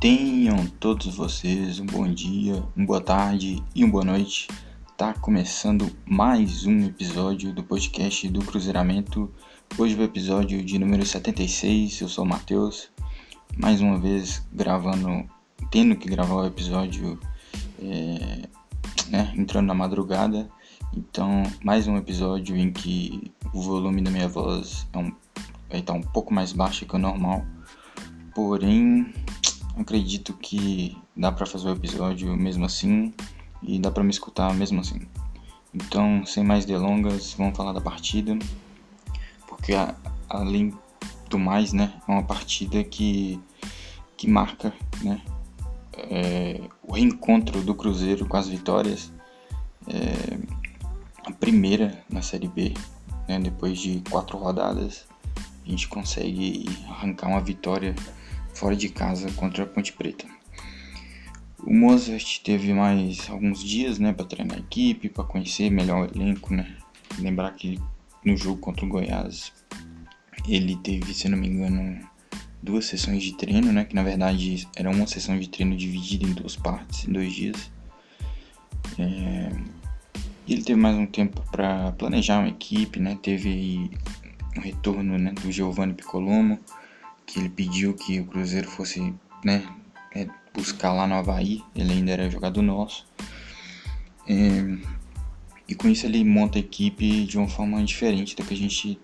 Tenham todos vocês um bom dia, uma boa tarde e uma boa noite. Tá começando mais um episódio do podcast do Cruzeiramento. Hoje é o episódio de número 76. Eu sou o Matheus. Mais uma vez gravando, tendo que gravar o episódio é, né, entrando na madrugada. Então, mais um episódio em que o volume da minha voz é um, vai estar um pouco mais baixo que o normal. Porém, acredito que dá para fazer o episódio mesmo assim e dá para me escutar mesmo assim. Então, sem mais delongas, vamos falar da partida, porque a, além do mais, né, é uma partida que que marca, né, é, o reencontro do Cruzeiro com as vitórias, é, a primeira na Série B, né, depois de quatro rodadas, a gente consegue arrancar uma vitória fora de casa contra a Ponte Preta. O Mozart teve mais alguns dias, né, para treinar a equipe, para conhecer melhor o elenco, né. Lembrar que no jogo contra o Goiás ele teve, se não me engano, duas sessões de treino, né, que na verdade era uma sessão de treino dividida em duas partes, em dois dias. É... Ele teve mais um tempo para planejar uma equipe, né, teve um retorno né, do Giovanni Piccolomo, que ele pediu que o Cruzeiro fosse né, é, buscar lá no Havaí, ele ainda era jogador nosso. É, e com isso ele monta a equipe de uma forma diferente da que a gente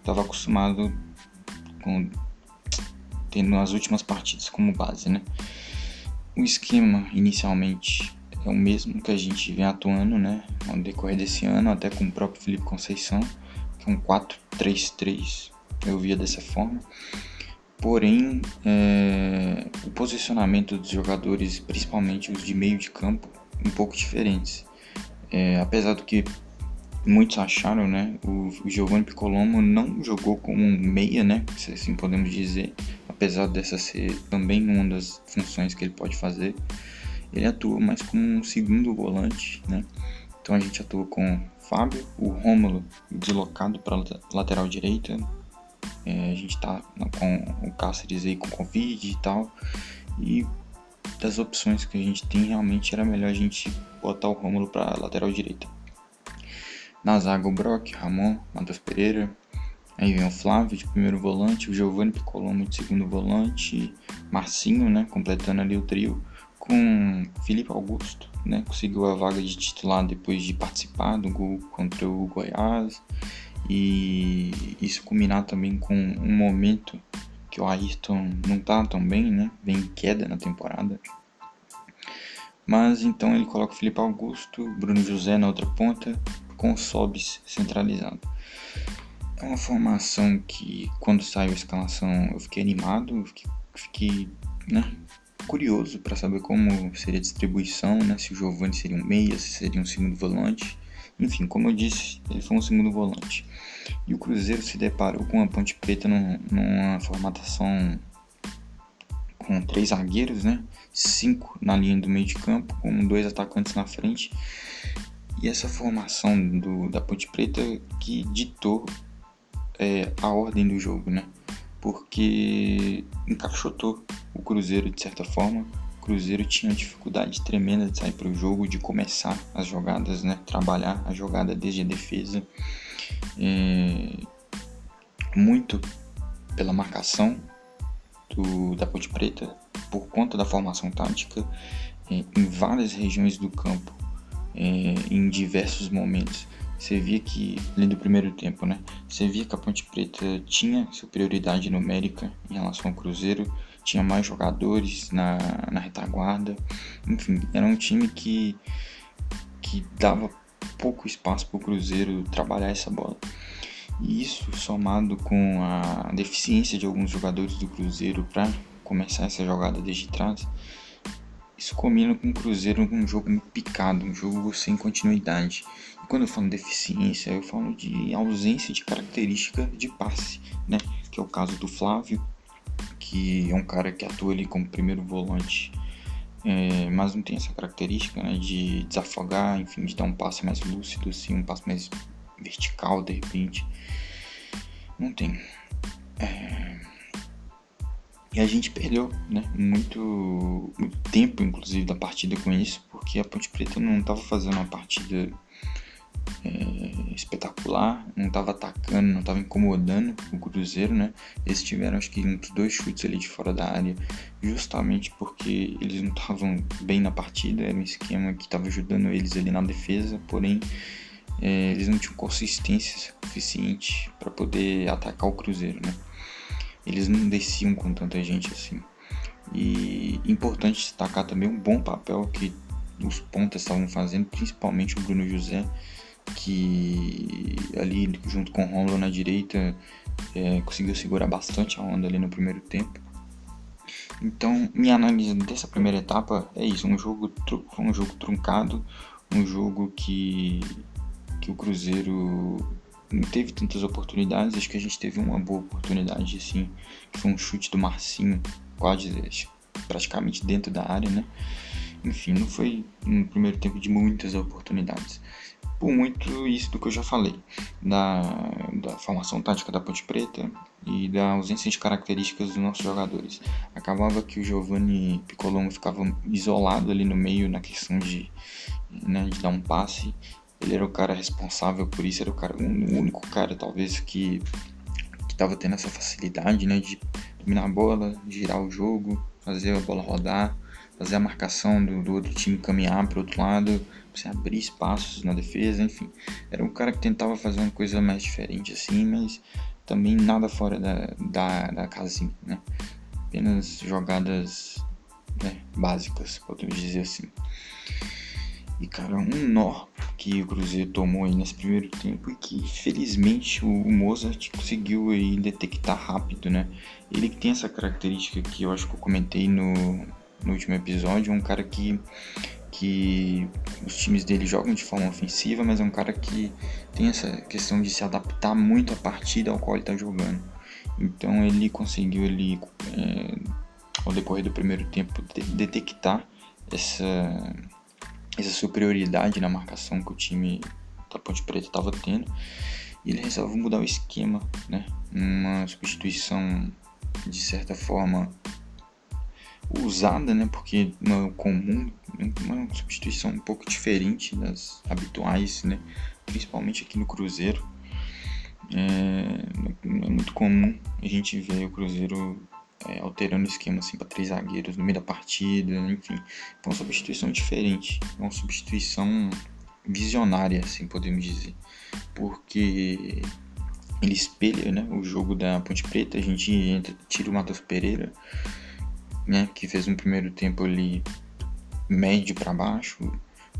estava né, acostumado com tendo as últimas partidas como base. Né? O esquema inicialmente é o mesmo que a gente vem atuando né, no decorrer desse ano, até com o próprio Felipe Conceição, que é um 4-3-3, eu via dessa forma. Porém, é, o posicionamento dos jogadores, principalmente os de meio de campo, um pouco diferentes. É, apesar do que muitos acharam, né, o, o Giovanni Piccolomo não jogou como um meia, né, se assim podemos dizer, apesar dessa ser também uma das funções que ele pode fazer. Ele atua mais como um segundo volante, né. Então a gente atua com Fábio, o Rômulo deslocado para lateral direita, é, a gente tá com o Cáceres aí com Covid e tal. E das opções que a gente tem, realmente era melhor a gente botar o Rômulo para lateral direita. Na zaga, o Brock, Ramon, Matheus Pereira. Aí vem o Flávio de primeiro volante, o Giovanni Piccolomo de segundo volante, Marcinho, né, completando ali o trio, com Felipe Augusto, né, conseguiu a vaga de titular depois de participar do gol contra o Goiás e isso culminar também com um momento que o Ayrton não tá tão bem, né? Vem em queda na temporada. Mas então ele coloca o Felipe Augusto, Bruno José na outra ponta, com o Sobis centralizado. É uma formação que quando saiu a escalação eu fiquei animado, fiquei, fiquei né, curioso para saber como seria a distribuição, né, se o Giovanni seria um meia, se seria um segundo volante. Enfim, como eu disse, ele foi um segundo volante. E o Cruzeiro se deparou com a Ponte Preta num, numa formatação com três zagueiros, né? Cinco na linha do meio de campo, com dois atacantes na frente. E essa formação do, da Ponte Preta que ditou é, a ordem do jogo, né? Porque encaixotou o Cruzeiro de certa forma Cruzeiro tinha dificuldade tremenda de sair para o jogo, de começar as jogadas, né? trabalhar a jogada desde a defesa. Muito pela marcação do, da Ponte Preta, por conta da formação tática, é, em várias regiões do campo, é, em diversos momentos. Você via que, além do primeiro tempo, né? Você via que a Ponte Preta tinha superioridade numérica em relação ao Cruzeiro tinha mais jogadores na, na retaguarda. Enfim, era um time que, que dava pouco espaço para o Cruzeiro trabalhar essa bola. E isso somado com a deficiência de alguns jogadores do Cruzeiro para começar essa jogada desde trás, isso combina com o Cruzeiro um jogo picado, um jogo sem continuidade. E quando eu falo deficiência, eu falo de ausência de característica de passe, né? Que é o caso do Flávio, que é um cara que atua ali como primeiro volante, é, mas não tem essa característica né, de desafogar, enfim, de dar um passe mais lúcido, assim, um passe mais vertical de repente. Não tem. É... E a gente perdeu né, muito, muito tempo, inclusive, da partida com isso, porque a Ponte Preta não estava fazendo uma partida é, espetacular, não estava atacando, não estava incomodando o Cruzeiro, né? Eles tiveram acho que uns dois chutes ali de fora da área, justamente porque eles não estavam bem na partida, era um esquema que estava ajudando eles ali na defesa, porém é, eles não tinham consistência suficiente para poder atacar o Cruzeiro, né? Eles não desciam com tanta gente assim. E importante destacar também um bom papel que os pontas estavam fazendo, principalmente o Bruno José, que ali junto com o Romulo na direita é, conseguiu segurar bastante a onda ali no primeiro tempo. Então, minha análise dessa primeira etapa é isso: um jogo, um jogo truncado, um jogo que, que o Cruzeiro não teve tantas oportunidades. Acho que a gente teve uma boa oportunidade, assim, que foi um chute do Marcinho, quase praticamente dentro da área, né? Enfim, não foi um primeiro tempo de muitas oportunidades por muito isso do que eu já falei, da, da formação tática da Ponte Preta e da ausência de características dos nossos jogadores. Acabava que o Giovanni Piccolomo ficava isolado ali no meio na questão de, né, de dar um passe. Ele era o cara responsável por isso, era o, cara, o único cara talvez que estava tendo essa facilidade né, de dominar a bola, girar o jogo, fazer a bola rodar, fazer a marcação do, do outro time caminhar para o outro lado, você abrir espaços na defesa, enfim. Era um cara que tentava fazer uma coisa mais diferente assim, mas também nada fora da, da, da casinha, né? Apenas jogadas né, básicas, podemos dizer assim. E cara, um nó que o Cruzeiro tomou aí nesse primeiro tempo e que felizmente o Mozart conseguiu aí detectar rápido, né? Ele que tem essa característica que eu acho que eu comentei no, no último episódio, um cara que que os times dele jogam de forma ofensiva, mas é um cara que tem essa questão de se adaptar muito à partida ao qual ele está jogando. Então ele conseguiu ele, é, ao decorrer do primeiro tempo detectar essa, essa superioridade na marcação que o time da Ponte Preta estava tendo e ele resolveu mudar o esquema, né? Uma substituição de certa forma usada, né? Porque é comum, uma substituição um pouco diferente das habituais, né? Principalmente aqui no Cruzeiro. É, é muito comum a gente ver o Cruzeiro é, alterando o esquema assim para três zagueiros no meio da partida, enfim, foi uma substituição diferente, uma substituição visionária, assim podemos dizer, porque ele espelha né, o jogo da Ponte Preta, a gente entra, tira o Matheus Pereira, né, que fez um primeiro tempo ali médio para baixo.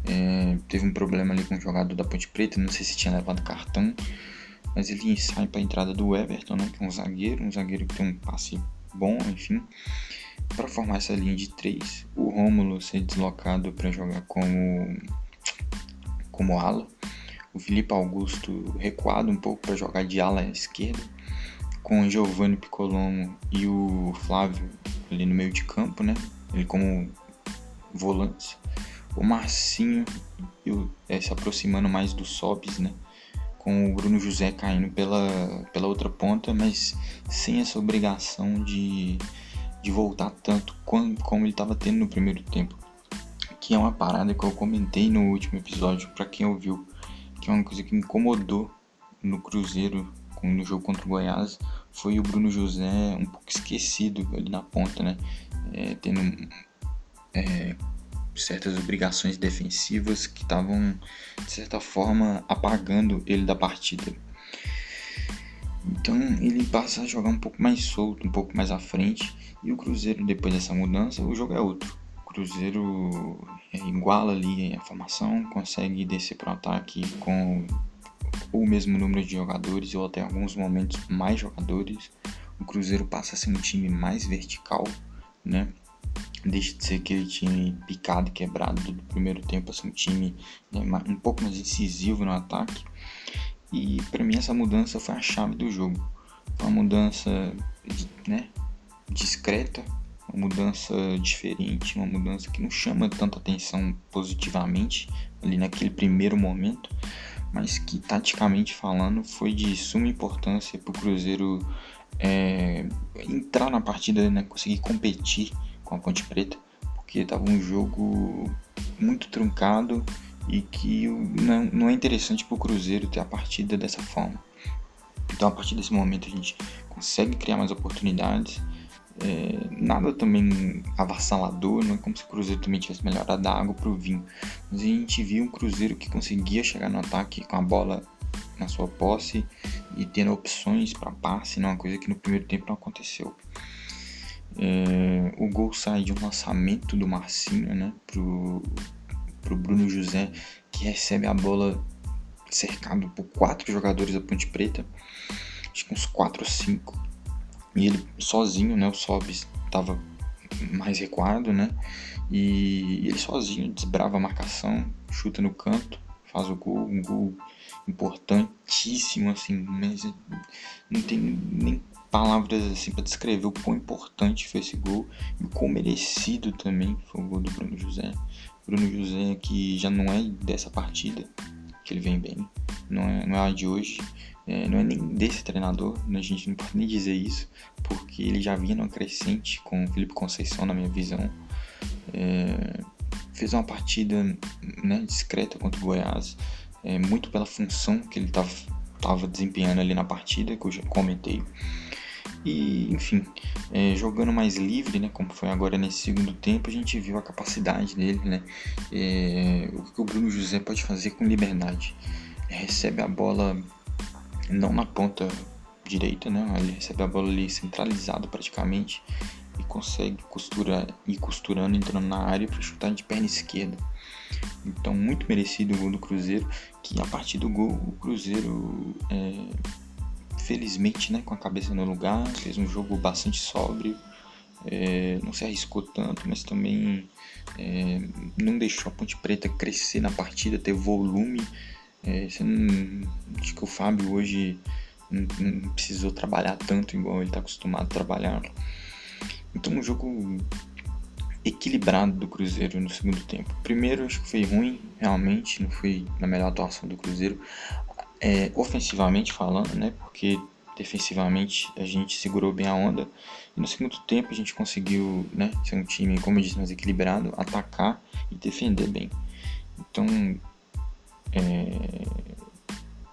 É, teve um problema ali com o jogador da Ponte Preta, não sei se tinha levado cartão, mas ele sai para a entrada do Everton, né, que é um zagueiro, um zagueiro que tem um passe bom, enfim, para formar essa linha de três. O Rômulo ser deslocado para jogar como como ala, o Felipe Augusto recuado um pouco para jogar de ala esquerda, com o Giovanni Piccolomo e o Flávio ali no meio de campo, né? Ele como volante. O Marcinho é, se aproximando mais do Sobis, né? Com o Bruno José caindo pela, pela outra ponta, mas sem essa obrigação de, de voltar tanto como, como ele estava tendo no primeiro tempo. Que é uma parada que eu comentei no último episódio, para quem ouviu, que é uma coisa que me incomodou no Cruzeiro no jogo contra o Goiás foi o Bruno José um pouco esquecido ali na ponta, né? É, tendo é, certas obrigações defensivas que estavam, de certa forma, apagando ele da partida. Então ele passa a jogar um pouco mais solto, um pouco mais à frente. E o Cruzeiro, depois dessa mudança, o jogo é outro. O Cruzeiro é, iguala ali a formação, consegue descer para o ataque com o mesmo número de jogadores ou até alguns momentos mais jogadores. O Cruzeiro passa a ser um time mais vertical, né? Deixa de ser aquele time picado quebrado do primeiro tempo, a ser um time né, um pouco mais incisivo no ataque. E para mim essa mudança foi a chave do jogo. Uma mudança né, discreta, uma mudança diferente, uma mudança que não chama tanta atenção positivamente ali naquele primeiro momento, mas que taticamente falando foi de suma importância para o Cruzeiro é, entrar na partida, né, conseguir competir com a Ponte Preta, porque estava um jogo muito truncado e que não, não é interessante para o Cruzeiro ter a partida dessa forma. Então, a partir desse momento, a gente consegue criar mais oportunidades. É, nada também avassalador, não é como se o Cruzeiro também tivesse melhorado a água para o vinho. Mas a gente viu um Cruzeiro que conseguia chegar no ataque com a bola na sua posse e tendo opções para passe, não é uma coisa que no primeiro tempo não aconteceu. É, o gol sai de um lançamento do Marcinho né, pro, pro Bruno José, que recebe a bola cercado por quatro jogadores da Ponte Preta, acho que uns quatro ou cinco, e ele sozinho, né, o Sobis estava mais recuado, né, e ele sozinho desbrava a marcação, chuta no canto, faz o gol, um gol importantíssimo, assim, mas não tem nem palavras assim para descrever o quão importante foi esse gol e o quão merecido também foi o gol do Bruno José. Bruno José que já não é dessa partida, que ele vem bem, não é, não é a de hoje, é, não é nem desse treinador, a gente não pode nem dizer isso, porque ele já vinha numa crescente com o Felipe Conceição, na minha visão. É, fez uma partida né, discreta contra o Goiás, é, muito pela função que ele estava desempenhando ali na partida, que eu já comentei. E, enfim, é, jogando mais livre, né, como foi agora nesse segundo tempo, a gente viu a capacidade dele, né, é, o que o Bruno José pode fazer com liberdade. recebe a bola não na ponta direita, né, ele recebe a bola ali centralizado praticamente e consegue costurar, ir costurando, entrando na área para chutar de perna esquerda. Então, muito merecido o gol do Cruzeiro, que a partir do gol, o Cruzeiro, é, felizmente, né, com a cabeça no lugar, fez um jogo bastante sóbrio, é, não se arriscou tanto, mas também é, não deixou a Ponte Preta crescer na partida, ter volume. É, não, acho que o Fábio hoje não, não precisou trabalhar tanto igual ele está acostumado a trabalhar. Então, um jogo equilibrado do Cruzeiro no segundo tempo. Primeiro, acho que foi ruim, realmente, não foi na melhor atuação do Cruzeiro, é, ofensivamente falando, né? Porque defensivamente a gente segurou bem a onda. E no segundo tempo a gente conseguiu, né? Ser um time, como eu disse, mais equilibrado, atacar e defender bem. Então, é,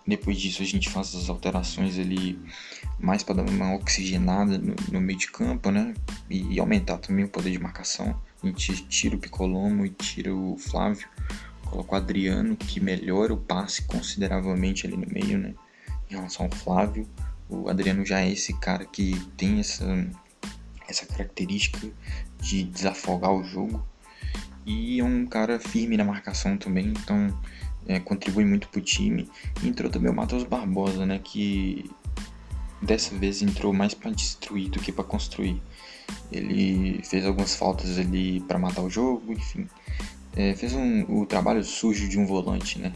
depois disso a gente faz as alterações ali mais para dar uma oxigenada no, no, meio de campo, né? E, e, aumentar também o poder de marcação. A gente tira o Picolomo e tira o Flávio, coloca o Adriano, que melhora o passe consideravelmente ali no meio, né? Em relação ao Flávio. O Adriano já é esse cara que tem essa, essa característica de desafogar o jogo. E é um cara firme na marcação também, então é, contribui muito pro time. E entrou também o Matheus Barbosa, né? Que dessa vez entrou mais para destruir do que para construir. Ele fez algumas faltas ali para matar o jogo, enfim. É, fez um, o trabalho sujo de um volante, né?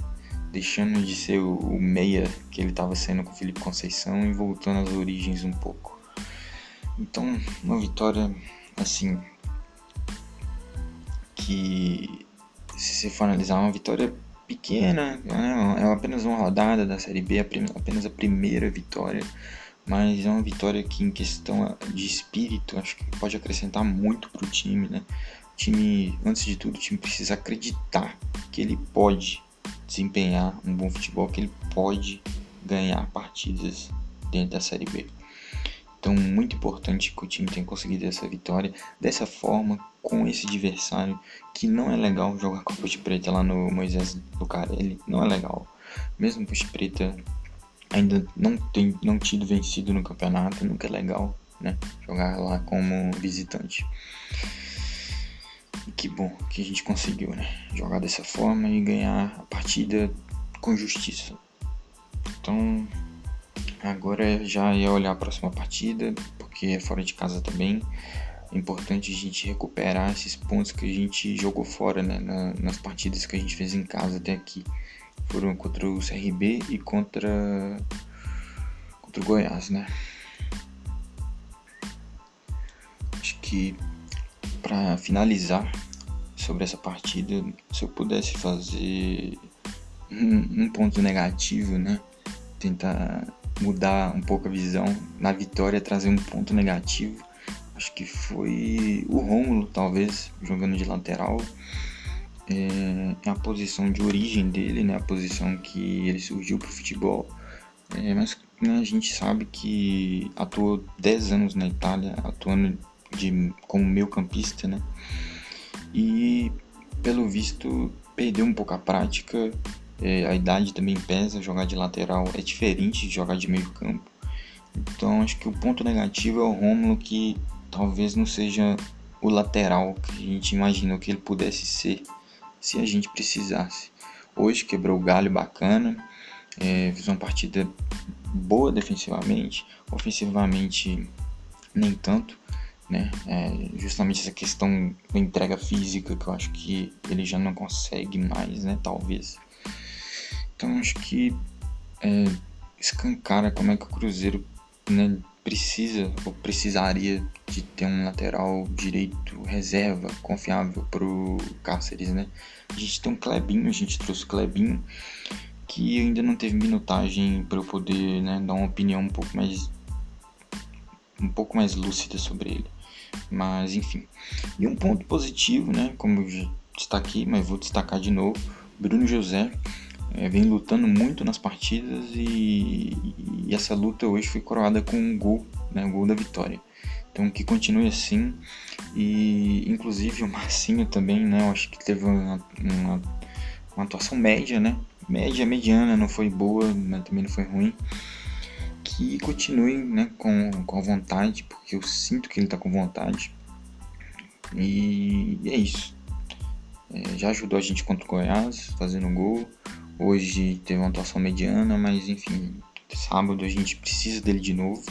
Deixando de ser o, o meia que ele estava sendo com o Felipe Conceição e voltando às origens um pouco. Então, uma vitória assim que se você for analisar uma vitória pequena, né? é apenas uma rodada da Série B, apenas a primeira vitória mas é uma vitória que em questão de espírito acho que pode acrescentar muito para o time, né? Time, antes de tudo, o time precisa acreditar que ele pode desempenhar um bom futebol, que ele pode ganhar partidas dentro da Série B. Então, muito importante que o time tenha conseguido essa vitória dessa forma, com esse adversário, que não é legal jogar com a Ponte Preta lá no Moisés Lucarelli, não é legal. Mesmo Ponte Preta ainda não tem não tido vencido no campeonato, nunca é legal, né? Jogar lá como visitante. E que bom que a gente conseguiu, né? Jogar dessa forma e ganhar a partida com justiça. Então, agora já ia olhar a próxima partida, porque é fora de casa também. É importante a gente recuperar esses pontos que a gente jogou fora, né? nas partidas que a gente fez em casa até aqui foram contra o CRB e contra contra o Goiás, né? Acho que para finalizar sobre essa partida, se eu pudesse fazer um, um ponto negativo, né? Tentar mudar um pouco a visão, na vitória trazer um ponto negativo. Acho que foi o Rômulo, talvez, jogando de lateral. É, a posição de origem dele, né, a posição que ele surgiu para o futebol. É, mas né, a gente sabe que atuou 10 anos na Itália, atuando de, como meio campista, né? E pelo visto perdeu um pouco a prática, é, a idade também pesa, jogar de lateral é diferente de jogar de meio campo. Então acho que o ponto negativo é o Romulo que talvez não seja o lateral que a gente imaginou que ele pudesse ser se a gente precisasse. Hoje quebrou o galho bacana, é, fez uma partida boa defensivamente, ofensivamente nem tanto, né? É justamente essa questão da entrega física que eu acho que ele já não consegue mais, né? Talvez. Então acho que é, escancara como é que o Cruzeiro né, precisa ou precisaria de ter um lateral direito reserva confiável pro Cáceres, né? A gente tem um Clebinho, a gente trouxe o Clebinho que ainda não teve minutagem para eu poder né, dar uma opinião um pouco mais um pouco mais lúcida sobre ele. Mas enfim. E um ponto positivo, né, como eu destaquei, mas vou destacar de novo, Bruno José é, vem lutando muito nas partidas e, e, essa luta hoje foi coroada com um gol, né, um gol da vitória. Então que continue assim e inclusive o Marcinho também, né, eu acho que teve uma, uma, uma atuação média, né, média, mediana, não foi boa, mas também não foi ruim. Que continue né, com, com a vontade, porque eu sinto que ele está com vontade. E, é isso. É, já ajudou a gente contra o Goiás, fazendo gol. Hoje teve uma atuação mediana, mas enfim, sábado a gente precisa dele de novo.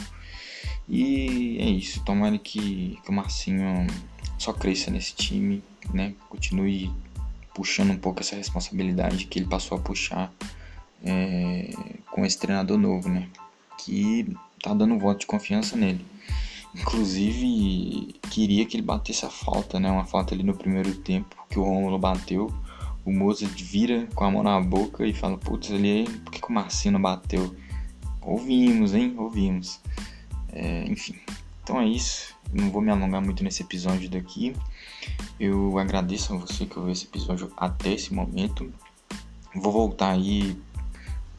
E é isso. Tomara que, que o Marcinho só cresça nesse time, né? Continue puxando um pouco essa responsabilidade que ele passou a puxar é, com esse treinador novo, né? Que tá dando voto de confiança nele. Inclusive, queria que ele batesse a falta, né? Uma falta ali no primeiro tempo que o Romulo bateu. O Mozart vira com a mão na boca e fala: Putz, ali, por que, que o Marcino bateu? Ouvimos, hein? Ouvimos. É, enfim, então é isso. Não vou me alongar muito nesse episódio daqui. Eu agradeço a você que ouviu esse episódio até esse momento. Vou voltar aí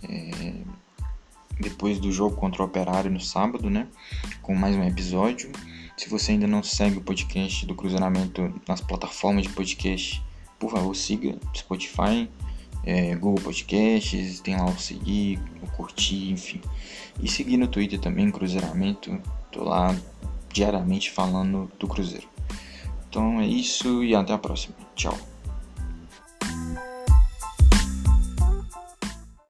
é, depois do jogo contra o Operário no sábado, né? Com mais um episódio. Se você ainda não segue o podcast do Cruzeiramento nas plataformas de podcast, por favor siga Spotify, é, Google Podcasts, tem lá o seguir, o curtir, enfim. E seguir no Twitter também, Cruzeiramento. Tô lá diariamente falando do Cruzeiro. Então é isso e até a próxima. Tchau.